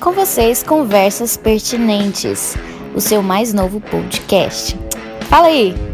Com vocês, Conversas Pertinentes, o seu mais novo podcast. Fala aí!